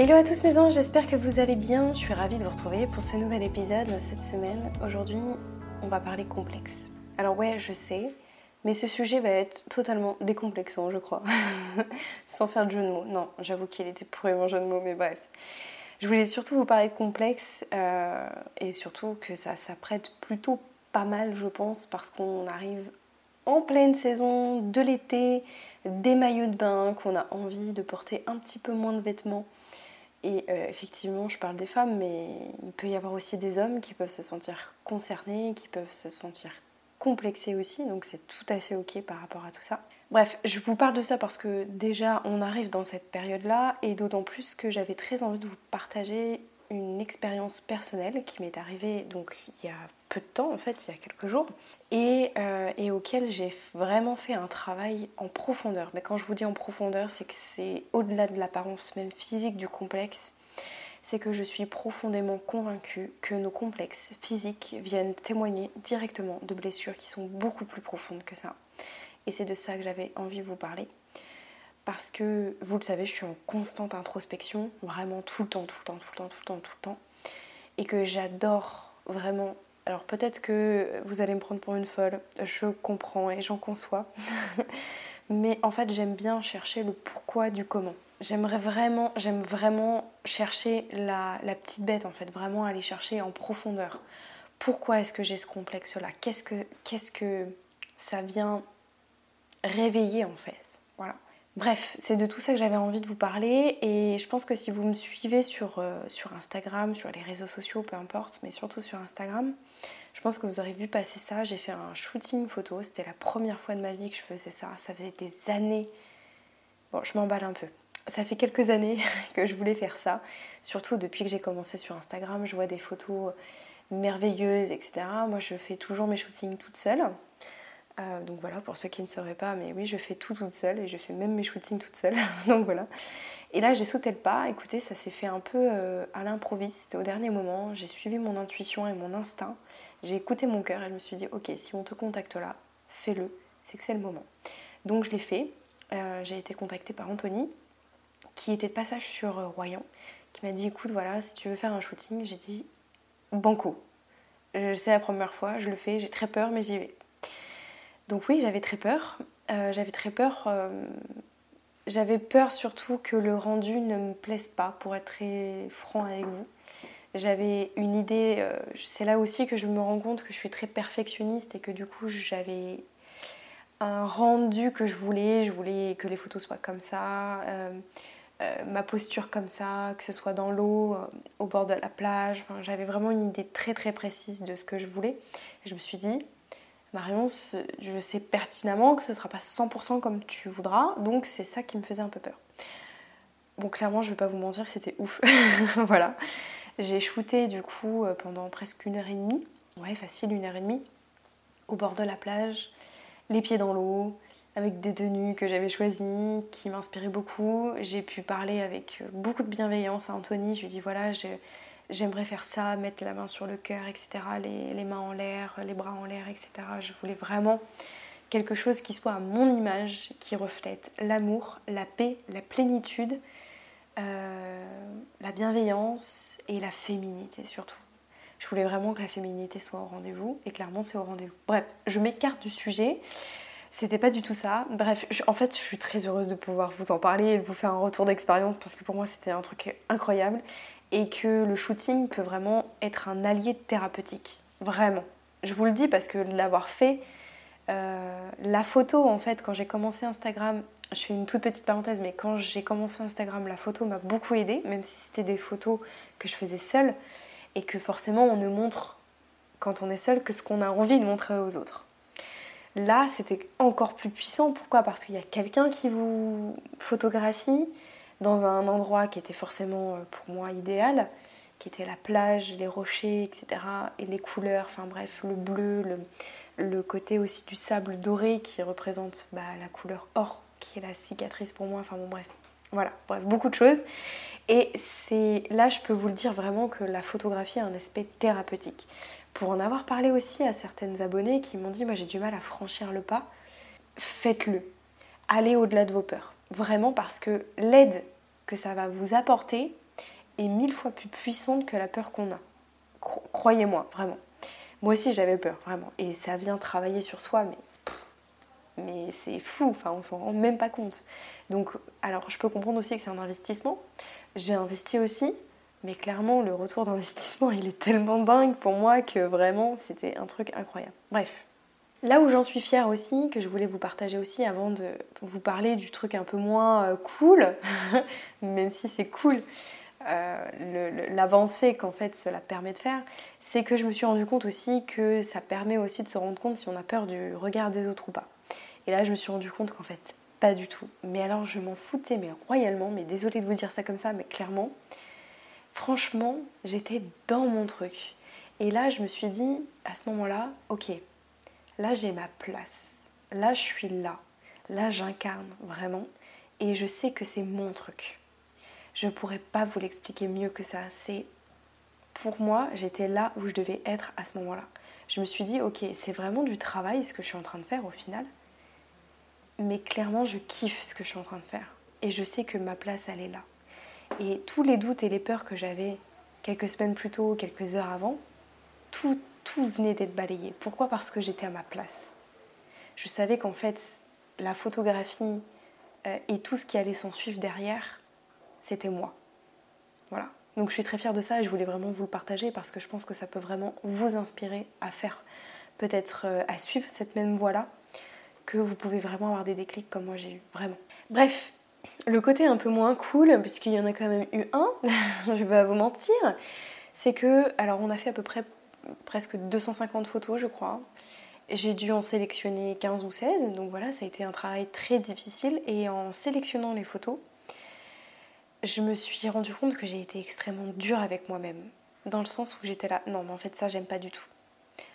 Hello à tous mes anges, j'espère que vous allez bien. Je suis ravie de vous retrouver pour ce nouvel épisode cette semaine. Aujourd'hui, on va parler complexe. Alors ouais, je sais, mais ce sujet va être totalement décomplexant, je crois. Sans faire de jeu de mots. Non, j'avoue qu'il était pour mon jeu de mots, mais bref. Je voulais surtout vous parler de complexe euh, et surtout que ça s'apprête plutôt pas mal, je pense, parce qu'on arrive en pleine saison de l'été, des maillots de bain, qu'on a envie de porter un petit peu moins de vêtements et euh, effectivement, je parle des femmes, mais il peut y avoir aussi des hommes qui peuvent se sentir concernés, qui peuvent se sentir complexés aussi, donc c'est tout à fait ok par rapport à tout ça. Bref, je vous parle de ça parce que déjà on arrive dans cette période-là, et d'autant plus que j'avais très envie de vous partager une expérience personnelle qui m'est arrivée donc il y a peu de temps en fait, il y a quelques jours, et, euh, et auquel j'ai vraiment fait un travail en profondeur. Mais quand je vous dis en profondeur, c'est que c'est au-delà de l'apparence même physique du complexe, c'est que je suis profondément convaincue que nos complexes physiques viennent témoigner directement de blessures qui sont beaucoup plus profondes que ça. Et c'est de ça que j'avais envie de vous parler parce que vous le savez, je suis en constante introspection, vraiment tout le temps, tout le temps, tout le temps, tout le temps, tout le temps, et que j'adore vraiment. Alors peut-être que vous allez me prendre pour une folle, je comprends et j'en conçois, mais en fait j'aime bien chercher le pourquoi du comment. J'aimerais vraiment, j'aime vraiment chercher la, petite bête en fait, vraiment aller chercher en profondeur. Pourquoi est-ce que j'ai ce complexe-là? Qu'est-ce que, qu'est-ce que ça vient réveiller en fait? Voilà. Bref, c'est de tout ça que j'avais envie de vous parler et je pense que si vous me suivez sur, euh, sur Instagram, sur les réseaux sociaux, peu importe, mais surtout sur Instagram, je pense que vous aurez vu passer ça. J'ai fait un shooting photo, c'était la première fois de ma vie que je faisais ça. Ça faisait des années. Bon, je m'emballe un peu. Ça fait quelques années que je voulais faire ça, surtout depuis que j'ai commencé sur Instagram. Je vois des photos merveilleuses, etc. Moi, je fais toujours mes shootings toute seule. Euh, donc voilà, pour ceux qui ne sauraient pas, mais oui, je fais tout toute seule et je fais même mes shootings toute seule. donc voilà. Et là, j'ai sauté le pas. Écoutez, ça s'est fait un peu euh, à l'improviste, au dernier moment. J'ai suivi mon intuition et mon instinct. J'ai écouté mon cœur et je me suis dit, ok, si on te contacte là, fais-le. C'est que c'est le moment. Donc je l'ai fait. Euh, j'ai été contactée par Anthony, qui était de passage sur Royan, qui m'a dit, écoute, voilà, si tu veux faire un shooting, j'ai dit, banco. C'est la première fois, je le fais, j'ai très peur, mais j'y vais. Donc oui, j'avais très peur. Euh, j'avais très peur. Euh, j'avais peur surtout que le rendu ne me plaise pas, pour être très franc avec vous. J'avais une idée, euh, c'est là aussi que je me rends compte que je suis très perfectionniste et que du coup j'avais un rendu que je voulais. Je voulais que les photos soient comme ça, ma posture comme ça, que ce soit dans l'eau, au bord de la plage. j'avais vraiment une idée très très précise de ce que je voulais. je me suis dit, Marion, je sais pertinemment que ce ne sera pas 100% comme tu voudras, donc c'est ça qui me faisait un peu peur. Bon, clairement, je ne vais pas vous mentir, c'était ouf. voilà. J'ai shooté du coup euh, pendant presque une heure et demie, ouais, facile, une heure et demie, au bord de la plage, les pieds dans l'eau, avec des tenues que j'avais choisies, qui m'inspiraient beaucoup. J'ai pu parler avec beaucoup de bienveillance à Anthony. Je lui dit voilà, j'aimerais faire ça, mettre la main sur le cœur, etc., les, mains en l'air, les bras en l'air, etc. Je voulais vraiment quelque chose qui soit à mon image, qui reflète l'amour, la paix, la plénitude, euh, la bienveillance et la féminité surtout. Je voulais vraiment que la féminité soit au rendez-vous et clairement c'est au rendez-vous. Bref, je m'écarte du sujet. C'était pas du tout ça. Bref, en fait, je suis très heureuse de pouvoir vous en parler et de vous faire un retour d'expérience parce que pour moi, c'était un truc incroyable et que le shooting peut vraiment être un allié thérapeutique. Vraiment. Je vous le dis parce que l'avoir fait, euh, la photo en fait, quand j'ai commencé Instagram, je fais une toute petite parenthèse, mais quand j'ai commencé Instagram, la photo m'a beaucoup aidée, même si c'était des photos que je faisais seule et que forcément on ne montre quand on est seul que ce qu'on a envie de montrer aux autres. Là, c'était encore plus puissant. Pourquoi? Parce qu'il y a quelqu'un qui vous photographie dans un endroit qui était forcément euh, pour moi idéal, qui était la plage, les rochers, etc. Et les couleurs, enfin bref, le bleu, le, côté aussi du sable doré qui représente bah, la couleur or, qui est la cicatrice pour moi. Enfin bon, bref. Voilà, bref, beaucoup de choses. Et c'est là, je peux vous le dire vraiment que la photographie a un aspect thérapeutique. Pour en avoir parlé aussi à certaines abonnées qui m'ont dit Moi j'ai du mal à franchir le pas, faites-le. Allez au-delà de vos peurs. Vraiment parce que l'aide que ça va vous apporter est mille fois plus puissante que la peur qu'on a. Croyez-moi, vraiment. Moi aussi j'avais peur, vraiment. Et ça vient travailler sur soi, mais mais c'est fou, enfin on s'en rend même pas compte. Donc alors je peux comprendre aussi que c'est un investissement. J'ai investi aussi, mais clairement le retour d'investissement il est tellement dingue pour moi que vraiment c'était un truc incroyable. Bref. Là où j'en suis fière aussi, que je voulais vous partager aussi avant de vous parler du truc un peu moins euh, cool, même si c'est cool, euh, l'avancée qu'en fait cela permet de faire, c'est que je me suis rendu compte aussi que ça permet aussi de se rendre compte si on a peur du regard des autres ou pas. Et là, je me suis rendu compte qu'en fait, pas du tout. Mais alors, je m'en foutais, mais royalement, mais désolée de vous dire ça comme ça, mais clairement, franchement, j'étais dans mon truc. Et là, je me suis dit, à ce moment-là, ok, là, j'ai ma place. Là, je suis là. Là, j'incarne vraiment. Et je sais que c'est mon truc. Je ne pourrais pas vous l'expliquer mieux que ça. C'est pour moi, j'étais là où je devais être à ce moment-là. Je me suis dit, ok, c'est vraiment du travail ce que je suis en train de faire au final mais clairement, je kiffe ce que je suis en train de faire. Et je sais que ma place, elle est là. Et tous les doutes et les peurs que j'avais quelques semaines plus tôt, quelques heures avant, tout, venait d'être balayé. Pourquoi? Parce que j'étais à ma place. Je savais qu'en fait, la photographie euh, et tout ce qui allait s'en suivre derrière, c'était moi. Voilà. Donc je suis très fière de ça et je voulais vraiment vous le partager parce que je pense que ça peut vraiment vous inspirer à faire, peut-être euh, à suivre cette même voie-là que vous pouvez vraiment avoir des déclics comme moi j'ai eu, vraiment. Bref, le côté un peu moins cool, puisqu'il y en a quand même eu un, je vais pas vous mentir, c'est que, alors on a fait à peu près presque 250 photos je crois. J'ai dû en sélectionner 15 ou 16, donc voilà, ça a été un travail très difficile. Et en sélectionnant les photos, je me suis rendu compte que j'ai été extrêmement dure avec moi-même. Dans le sens où j'étais là, non mais en fait ça j'aime pas du tout.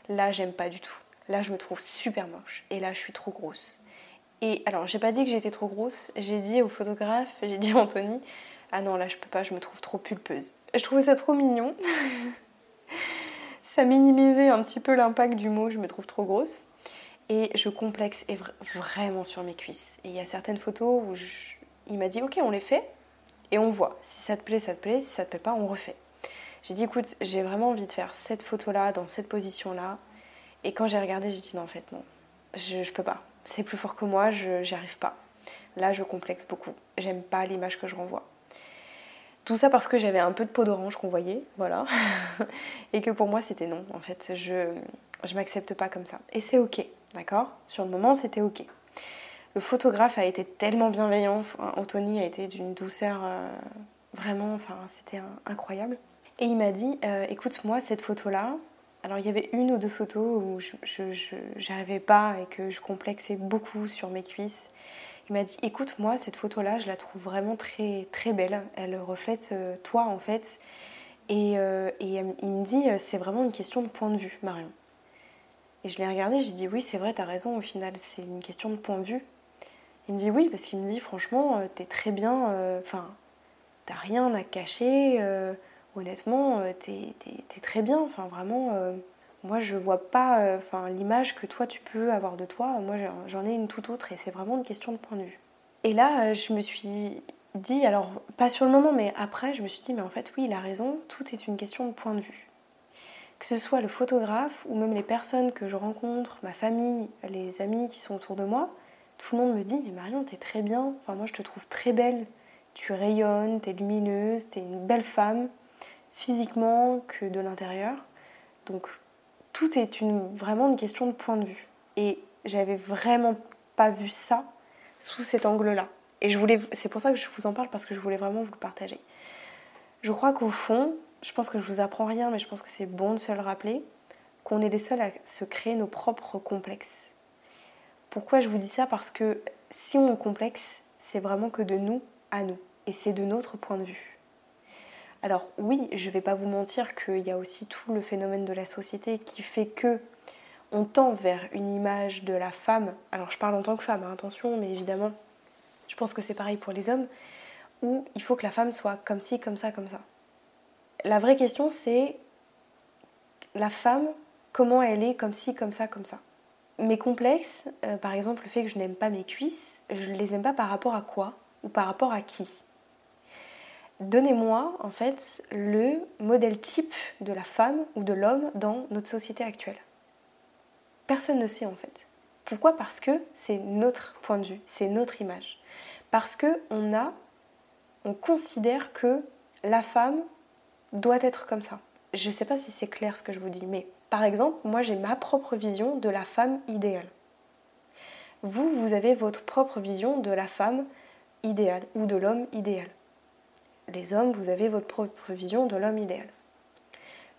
Là j'aime pas du tout. Là, je me trouve super moche. Et là, je suis trop grosse. Et alors, j'ai pas dit que j'étais trop grosse. J'ai dit au photographe, j'ai dit à Anthony, ah non, là, je peux pas, je me trouve trop pulpeuse. Je trouvais ça trop mignon. ça minimisait un petit peu l'impact du mot, je me trouve trop grosse. Et je complexe vraiment sur mes cuisses. Et il y a certaines photos où il m'a dit, ok, on les fait et on voit. Si ça te plaît, ça te plaît. Si ça te plaît pas, on refait. J'ai dit, écoute, j'ai vraiment envie de faire cette photo-là, dans cette position-là. Et quand j'ai regardé, j'ai dit non, en fait, non, je, je peux pas. C'est plus fort que moi, je n'y arrive pas. Là, je complexe beaucoup. J'aime pas l'image que je renvoie. Tout ça parce que j'avais un peu de peau d'orange qu'on voyait, voilà. et que pour moi, c'était non, en fait. Je je m'accepte pas comme ça. Et c'est ok, d'accord? Sur le moment, c'était ok. Le photographe a été tellement bienveillant. Anthony a été d'une douceur euh, vraiment, enfin, c'était incroyable. Et il m'a dit, euh, écoute, moi, cette photo-là, alors il y avait une ou deux photos où je n'arrivais pas et que je complexais beaucoup sur mes cuisses. Il m'a dit écoute moi cette photo là je la trouve vraiment très très belle. Elle reflète euh, toi en fait. Et, euh, et il me dit c'est vraiment une question de point de vue Marion. Et je l'ai regardé, j'ai dit oui c'est vrai t'as raison au final c'est une question de point de vue. Il me dit oui parce qu'il me dit franchement euh, t'es très bien, enfin t'as rien à cacher honnêtement, euh, t'es es, très bien. Enfin, vraiment, euh, moi, je vois pas euh, l'image que toi, tu peux avoir de toi. Moi, j'en ai une toute autre et c'est vraiment une question de point de vue. Et là, je me suis dit, alors, pas sur le moment, mais après, je me suis dit, mais en fait, oui, il a raison, tout est une question de point de vue. Que ce soit le photographe ou même les personnes que je rencontre, ma famille, les amis qui sont autour de moi, tout le monde me dit, mais Marion, t'es très bien. Enfin, moi, je te trouve très belle. Tu rayonnes, t'es lumineuse, t'es une belle femme physiquement que de l'intérieur. Donc tout est vraiment une question de point de vue. Et j'avais vraiment pas vu ça sous cet angle-là. Et c'est pour ça que je vous en parle parce que je voulais vraiment vous le partager. Je crois qu'au fond, je pense que je vous apprends rien, mais je pense que c'est bon de se le rappeler, qu'on est les seuls à se créer nos propres complexes. Pourquoi je vous dis ça? Parce que si on complexe, c'est vraiment que de nous à nous. Et c'est de notre point de vue. Alors oui, je ne vais pas vous mentir qu'il y a aussi tout le phénomène de la société qui fait que on tend vers une image de la femme. Alors je parle en tant que femme, hein, attention, mais évidemment, je pense que c'est pareil pour les hommes, où il faut que la femme soit comme ci, comme ça, comme ça. La vraie question c'est la femme, comment elle est comme ci, comme ça, comme ça. Mes complexes, euh, par exemple le fait que je n'aime pas mes cuisses, je ne les aime pas par rapport à quoi ou par rapport à qui? Donnez-moi en fait le modèle type de la femme ou de l'homme dans notre société actuelle. Personne ne sait en fait. Pourquoi? Parce que c'est notre point de vue, c'est notre image. Parce que on a, on considère que la femme doit être comme ça. Je ne sais pas si c'est clair ce que je vous dis, mais par exemple, moi j'ai ma propre vision de la femme idéale. Vous, vous avez votre propre vision de la femme idéale ou de l'homme idéal. Les hommes, vous avez votre propre vision de l'homme idéal.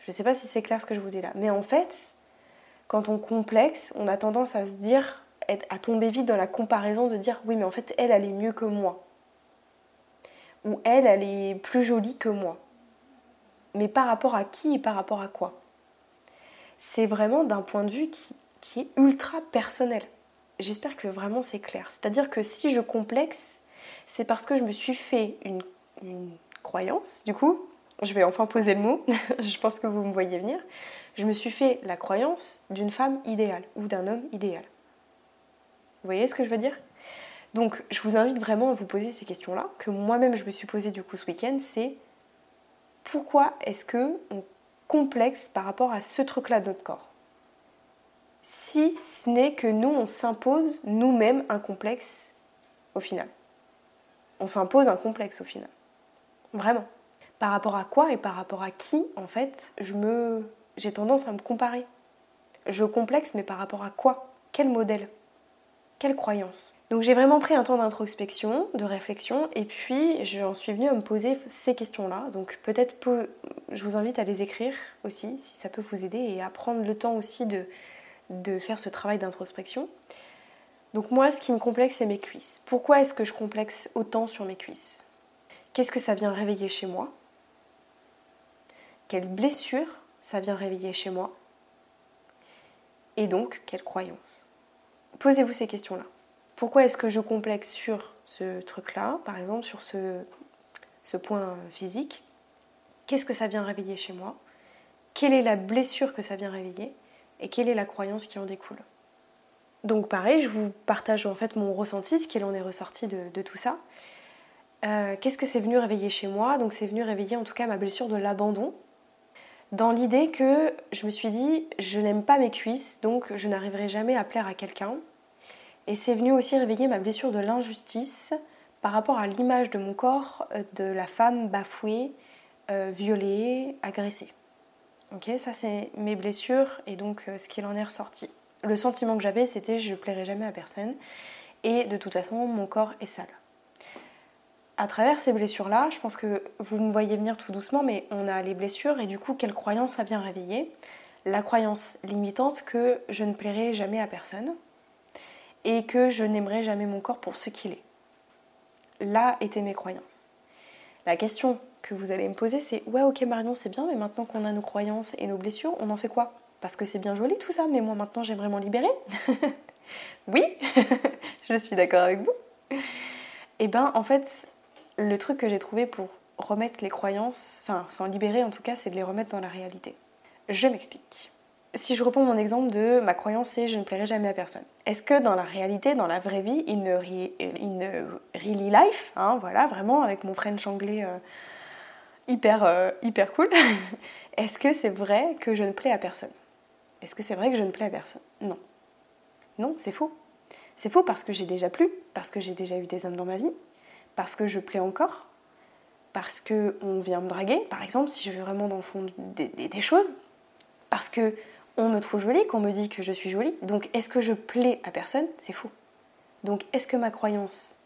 Je ne sais pas si c'est clair ce que je vous dis là, mais en fait, quand on complexe, on a tendance à se dire, à tomber vite dans la comparaison de dire oui, mais en fait, elle, elle est mieux que moi. Ou elle, elle est plus jolie que moi. Mais par rapport à qui et par rapport à quoi? C'est vraiment d'un point de vue qui, qui est ultra personnel. J'espère que vraiment c'est clair. C'est-à-dire que si je complexe, c'est parce que je me suis fait une, une croyance, du coup, je vais enfin poser le mot, je pense que vous me voyez venir, je me suis fait la croyance d'une femme idéale ou d'un homme idéal. Vous voyez ce que je veux dire? Donc je vous invite vraiment à vous poser ces questions-là, que moi-même je me suis posé du coup ce week-end, c'est pourquoi est-ce que on complexe par rapport à ce truc-là de notre corps? Si ce n'est que nous, on s'impose nous-mêmes un complexe au final. On s'impose un complexe au final. Vraiment. Par rapport à quoi et par rapport à qui, en fait, je me j'ai tendance à me comparer. Je complexe, mais par rapport à quoi? Quel modèle? Quelle croyance? Donc j'ai vraiment pris un temps d'introspection, de réflexion, et puis j'en suis venue à me poser ces questions-là. Donc peut-être je vous invite à les écrire aussi, si ça peut vous aider, et à prendre le temps aussi de, de faire ce travail d'introspection. Donc moi, ce qui me complexe, c'est mes cuisses. Pourquoi est-ce que je complexe autant sur mes cuisses? Qu'est-ce que ça vient réveiller chez moi? Quelle blessure ça vient réveiller chez moi? Et donc, quelle croyance? Posez-vous ces questions-là. Pourquoi est-ce que je complexe sur ce truc-là, par exemple sur ce, ce point physique? Qu'est-ce que ça vient réveiller chez moi? Quelle est la blessure que ça vient réveiller? Et quelle est la croyance qui en découle? Donc pareil, je vous partage en fait mon ressenti, ce qu'il en est ressorti de, tout ça. Euh, qu'est-ce que c'est venu réveiller chez moi? Donc c'est venu réveiller en tout cas ma blessure de l'abandon, dans l'idée que je me suis dit, je n'aime pas mes cuisses, donc je n'arriverai jamais à plaire à quelqu'un. Et c'est venu aussi réveiller ma blessure de l'injustice par rapport à l'image de mon corps euh, de la femme bafouée, euh, violée, agressée. Ok, ça c'est mes blessures et donc ce qu'il en est ressorti. Le sentiment que j'avais c'était je plairai jamais à personne et de toute façon mon corps est sale à travers ces blessures-là, je pense que vous me voyez venir tout doucement, mais on a les blessures et du coup, quelle croyance ça vient réveiller? La croyance limitante que je ne plairai jamais à personne et que je n'aimerai jamais mon corps pour ce qu'il est. Là étaient mes croyances. La question que vous allez me poser, c'est Ouais, ok, Marion, c'est bien, mais maintenant qu'on a nos croyances et nos blessures, on en fait quoi? Parce que c'est bien joli tout ça, mais moi maintenant j'aimerais m'en libérer. oui, je suis d'accord avec vous. Eh ben, en fait, le truc que j'ai trouvé pour remettre les croyances, enfin s'en libérer en tout cas, c'est de les remettre dans la réalité. Je m'explique. Si je reprends mon exemple de ma croyance c'est je ne plairai jamais à personne. Est-ce que dans la réalité, dans la vraie vie, in, in really life, hein, voilà, vraiment avec mon French anglais euh, hyper, euh, hyper cool, est-ce que c'est vrai que je ne plais à personne? Est-ce que c'est vrai que je ne plais à personne? Non. Non, c'est faux. C'est faux parce que j'ai déjà plu, parce que j'ai déjà eu des hommes dans ma vie, parce que je plais encore, parce qu'on vient me draguer, par exemple, si je veux vraiment dans le fond des, choses, parce que on me trouve jolie, qu'on me dit que je suis jolie. Donc est-ce que je plais à personne? C'est faux. Donc est-ce que ma croyance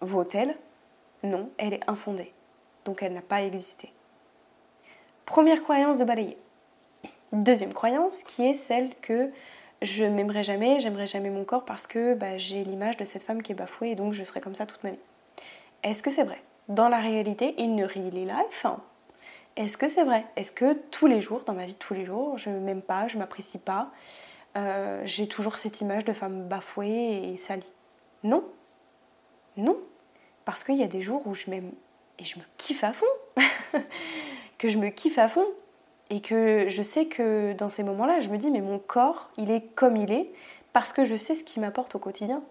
vaut-elle? Non, elle est infondée. Donc elle n'a pas existé. Première croyance de balayer. Deuxième croyance qui est celle que je m'aimerai jamais, j'aimerai jamais mon corps parce que bah, j'ai l'image de cette femme qui est bafouée et donc je serai comme ça toute ma vie. Est-ce que c'est vrai? Dans la réalité, in really life, est-ce que c'est vrai? Est-ce que tous les jours, dans ma vie tous les jours, je m'aime pas, je m'apprécie pas, euh, j'ai toujours cette image de femme bafouée et salie? Non. Non. Parce qu'il y a des jours où je m'aime et je me kiffe à fond. que je me kiffe à fond. Et que je sais que dans ces moments-là, je me dis, mais mon corps, il est comme il est, parce que je sais ce qu'il m'apporte au quotidien.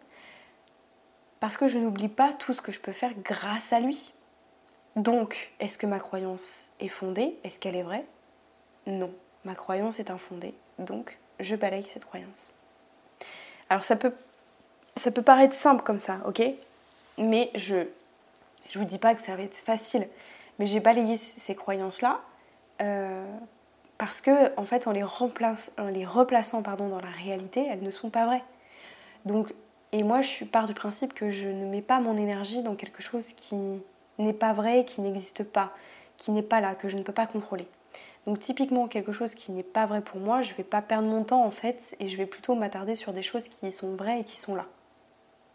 Parce que je n'oublie pas tout ce que je peux faire grâce à lui. Donc, est-ce que ma croyance est fondée? Est-ce qu'elle est vraie? Non, ma croyance est infondée. Donc, je balaye cette croyance. Alors, ça peut, paraître simple comme ça, ok? Mais je ne vous dis pas que ça va être facile. Mais j'ai balayé ces croyances-là euh, parce que, en fait, en les, remplace, en les replaçant pardon, dans la réalité, elles ne sont pas vraies. Donc, et moi, je part du principe que je ne mets pas mon énergie dans quelque chose qui n'est pas vrai, qui n'existe pas, qui n'est pas là, que je ne peux pas contrôler. Donc typiquement quelque chose qui n'est pas vrai pour moi, je ne vais pas perdre mon temps en fait et je vais plutôt m'attarder sur des choses qui sont vraies et qui sont là.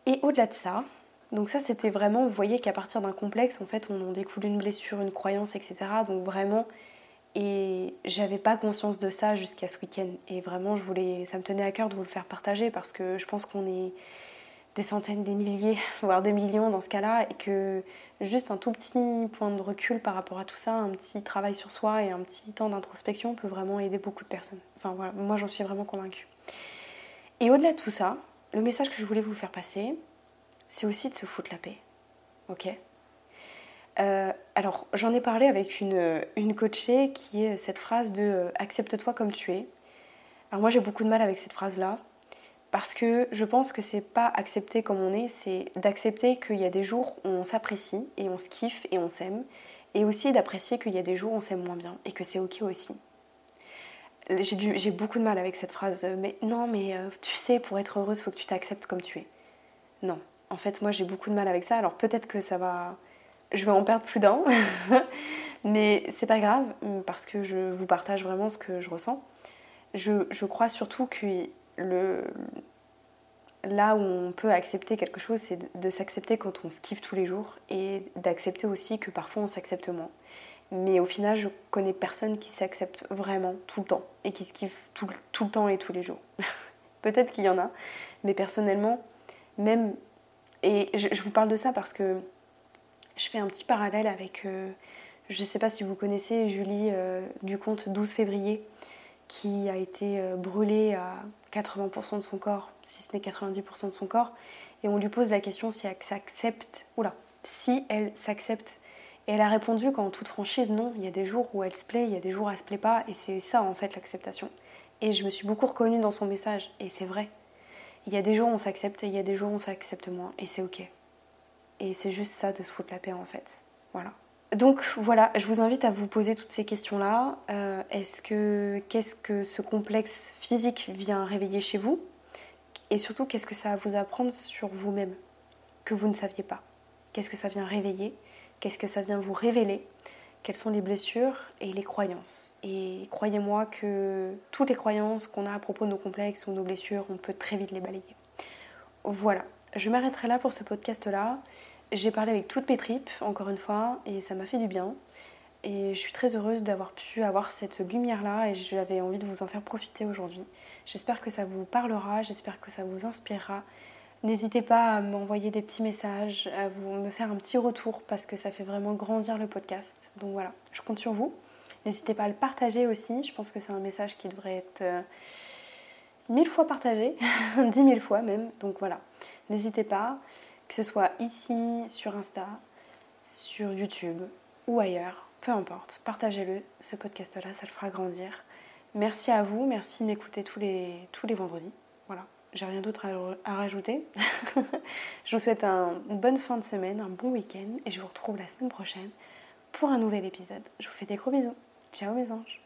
Et au-delà de ça, donc ça c'était vraiment, vous voyez qu'à partir d'un complexe en fait on en découle une blessure, une croyance, etc. Donc vraiment, et j'avais pas conscience de ça jusqu'à ce week-end. Et vraiment je voulais, ça me tenait à cœur de vous le faire partager parce que je pense qu'on est des centaines, des milliers, voire des millions dans ce cas-là, et que juste un tout petit point de recul par rapport à tout ça, un petit travail sur soi et un petit temps d'introspection peut vraiment aider beaucoup de personnes. Enfin voilà, moi j'en suis vraiment convaincue. Et au-delà de tout ça, le message que je voulais vous faire passer, c'est aussi de se foutre la paix. Ok? Euh, alors, j'en ai parlé avec une, une coachée qui est cette phrase de euh, accepte-toi comme tu es. Alors, moi, j'ai beaucoup de mal avec cette phrase-là parce que je pense que c'est pas accepter comme on est, c'est d'accepter qu'il y a des jours où on s'apprécie et on se kiffe et on s'aime, et aussi d'apprécier qu'il y a des jours où on s'aime moins bien et que c'est ok aussi. J'ai beaucoup de mal avec cette phrase, mais non, mais euh, tu sais, pour être heureuse, faut que tu t'acceptes comme tu es. Non, en fait, moi j'ai beaucoup de mal avec ça, alors peut-être que ça va. Je vais en perdre plus d'un, mais c'est pas grave, parce que je vous partage vraiment ce que je ressens. Je, je crois surtout que là où on peut accepter quelque chose, c'est de, s'accepter quand on se kiffe tous les jours et d'accepter aussi que parfois on s'accepte moins. Mais au final, je connais personne qui s'accepte vraiment tout le temps et qui se kiffe tout, le temps et tous les jours. Peut-être qu'il y en a, mais personnellement, même. Et je, vous parle de ça parce que je fais un petit parallèle avec. Euh, je ne sais pas si vous connaissez Julie euh, du compte 12 février qui a été euh, brûlée à 80% de son corps, si ce n'est 90% de son corps, et on lui pose la question si elle s'accepte, oula, si elle s'accepte. Et elle a répondu qu'en toute franchise, non, il y a des jours où elle se plaît, il y a des jours où elle se plaît pas, et c'est ça en fait l'acceptation. Et je me suis beaucoup reconnue dans son message, et c'est vrai. Il y a des jours où on s'accepte, et il y a des jours où on s'accepte moins, et c'est ok. Et c'est juste ça de se foutre la paix en fait. Voilà. Donc voilà, je vous invite à vous poser toutes ces questions-là. Euh, est-ce que qu'est-ce que ce complexe physique vient réveiller chez vous? Et surtout, qu'est-ce que ça va vous apprendre sur vous-même que vous ne saviez pas? Qu'est-ce que ça vient réveiller? Qu'est-ce que ça vient vous révéler? Quelles sont les blessures et les croyances? Et croyez-moi que toutes les croyances qu'on a à propos de nos complexes ou nos blessures, on peut très vite les balayer. Voilà, je m'arrêterai là pour ce podcast-là. J'ai parlé avec toutes mes tripes, encore une fois, et ça m'a fait du bien. Et je suis très heureuse d'avoir pu avoir cette lumière-là et j'avais envie de vous en faire profiter aujourd'hui. J'espère que ça vous parlera, j'espère que ça vous inspirera. N'hésitez pas à m'envoyer des petits messages, à vous, me faire un petit retour parce que ça fait vraiment grandir le podcast. Donc voilà, je compte sur vous. N'hésitez pas à le partager aussi. Je pense que c'est un message qui devrait être euh, mille fois partagé, dix mille fois même. Donc voilà, n'hésitez pas que ce soit ici, sur Insta, sur YouTube ou ailleurs, peu importe, partagez-le, ce podcast-là, ça le fera grandir. Merci à vous, merci de m'écouter tous les, vendredis. Voilà, j'ai rien d'autre à, rajouter. je vous souhaite une bonne fin de semaine, un bon week-end et je vous retrouve la semaine prochaine pour un nouvel épisode. Je vous fais des gros bisous. Ciao mes anges